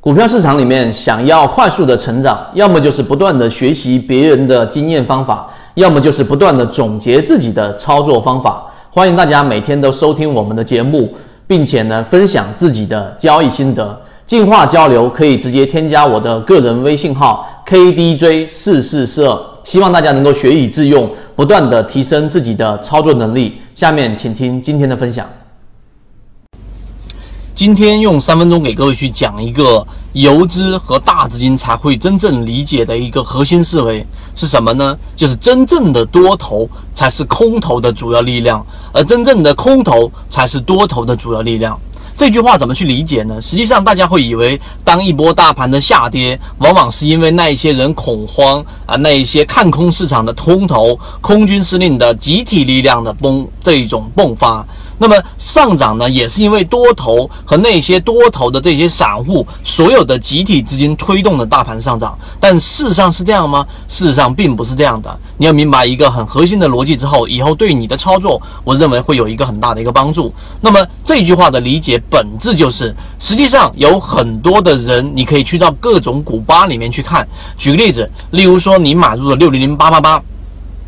股票市场里面，想要快速的成长，要么就是不断的学习别人的经验方法，要么就是不断的总结自己的操作方法。欢迎大家每天都收听我们的节目，并且呢分享自己的交易心得，进化交流可以直接添加我的个人微信号 KDJ 四四四二。希望大家能够学以致用，不断的提升自己的操作能力。下面请听今天的分享。今天用三分钟给各位去讲一个游资和大资金才会真正理解的一个核心思维是什么呢？就是真正的多头才是空头的主要力量，而真正的空头才是多头的主要力量。这句话怎么去理解呢？实际上，大家会以为当一波大盘的下跌，往往是因为那一些人恐慌啊，那一些看空市场的空头、空军司令的集体力量的崩这一种迸发。那么上涨呢，也是因为多头和那些多头的这些散户所有的集体资金推动的大盘上涨，但事实上是这样吗？事实上并不是这样的。你要明白一个很核心的逻辑之后，以后对你的操作，我认为会有一个很大的一个帮助。那么这句话的理解本质就是，实际上有很多的人，你可以去到各种股吧里面去看。举个例子，例如说你买入了六零零八八八。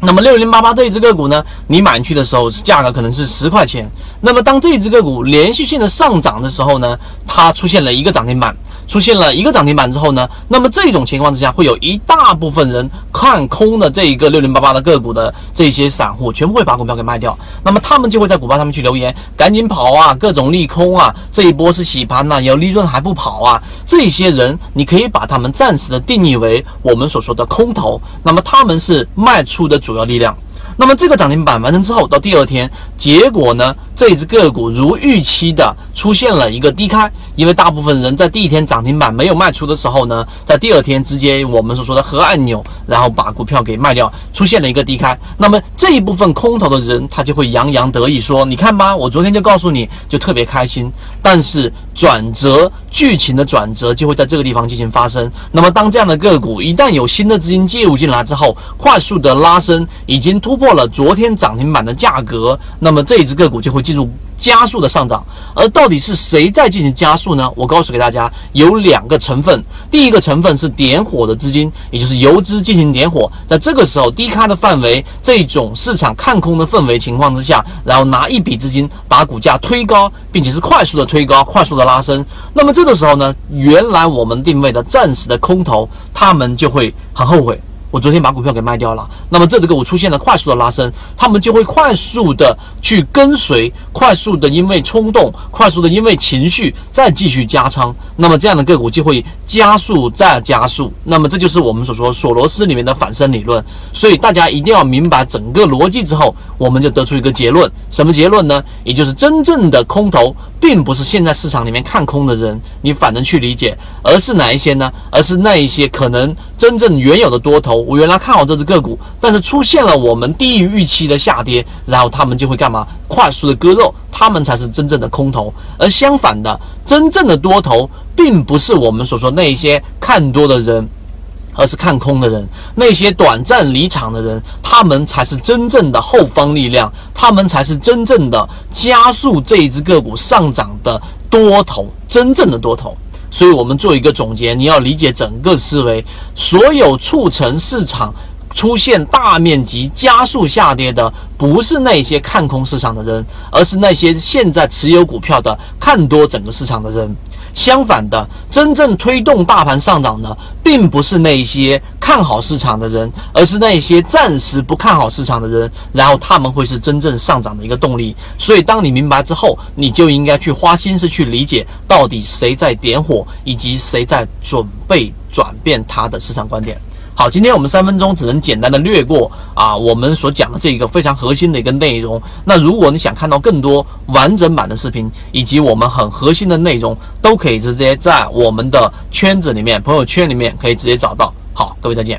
那么六零八八这一只个股呢，你买去的时候价格可能是十块钱。那么当这一只个股连续性的上涨的时候呢，它出现了一个涨停板。出现了一个涨停板之后呢，那么这种情况之下，会有一大部分人看空的这一个六零八八的个股的这些散户，全部会把股票给卖掉。那么他们就会在股票上面去留言，赶紧跑啊，各种利空啊，这一波是洗盘呐，有利润还不跑啊。这些人，你可以把他们暂时的定义为我们所说的空头，那么他们是卖出的主要力量。那么这个涨停板完成之后，到第二天，结果呢？这只个股如预期的出现了一个低开，因为大部分人在第一天涨停板没有卖出的时候呢，在第二天直接我们所说的核按钮，然后把股票给卖掉，出现了一个低开。那么这一部分空头的人，他就会洋洋得意说：“你看吧，我昨天就告诉你就特别开心。”但是转折剧情的转折就会在这个地方进行发生。那么当这样的个股一旦有新的资金介入进来之后，快速的拉升，已经突破了昨天涨停板的价格，那么这一只个股就会。进入加速的上涨，而到底是谁在进行加速呢？我告诉给大家，有两个成分。第一个成分是点火的资金，也就是游资进行点火，在这个时候低开的范围，这种市场看空的氛围情况之下，然后拿一笔资金把股价推高，并且是快速的推高、快速的拉升。那么这个时候呢，原来我们定位的暂时的空头，他们就会很后悔。我昨天把股票给卖掉了，那么这只个股出现了快速的拉升，他们就会快速的去跟随，快速的因为冲动，快速的因为情绪再继续加仓，那么这样的个股就会加速再加速，那么这就是我们所说索罗斯里面的反身理论。所以大家一定要明白整个逻辑之后，我们就得出一个结论，什么结论呢？也就是真正的空头。并不是现在市场里面看空的人，你反正去理解，而是哪一些呢？而是那一些可能真正原有的多头，我原来看好这只个股，但是出现了我们低于预期的下跌，然后他们就会干嘛？快速的割肉，他们才是真正的空头。而相反的，真正的多头，并不是我们所说那些看多的人。而是看空的人，那些短暂离场的人，他们才是真正的后方力量，他们才是真正的加速这一只个股上涨的多头，真正的多头。所以，我们做一个总结，你要理解整个思维，所有促成市场出现大面积加速下跌的，不是那些看空市场的人，而是那些现在持有股票的看多整个市场的人。相反的，真正推动大盘上涨的，并不是那些看好市场的人，而是那些暂时不看好市场的人。然后他们会是真正上涨的一个动力。所以，当你明白之后，你就应该去花心思去理解，到底谁在点火，以及谁在准备转变他的市场观点。好，今天我们三分钟只能简单的略过啊，我们所讲的这一个非常核心的一个内容。那如果你想看到更多完整版的视频，以及我们很核心的内容，都可以直接在我们的圈子里面、朋友圈里面可以直接找到。好，各位再见。